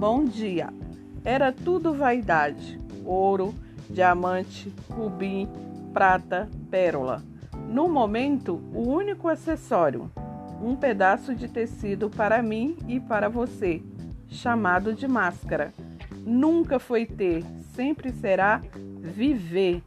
Bom dia. Era tudo vaidade: ouro, diamante, rubi, prata, pérola. No momento, o único acessório, um pedaço de tecido para mim e para você, chamado de máscara. Nunca foi ter, sempre será viver.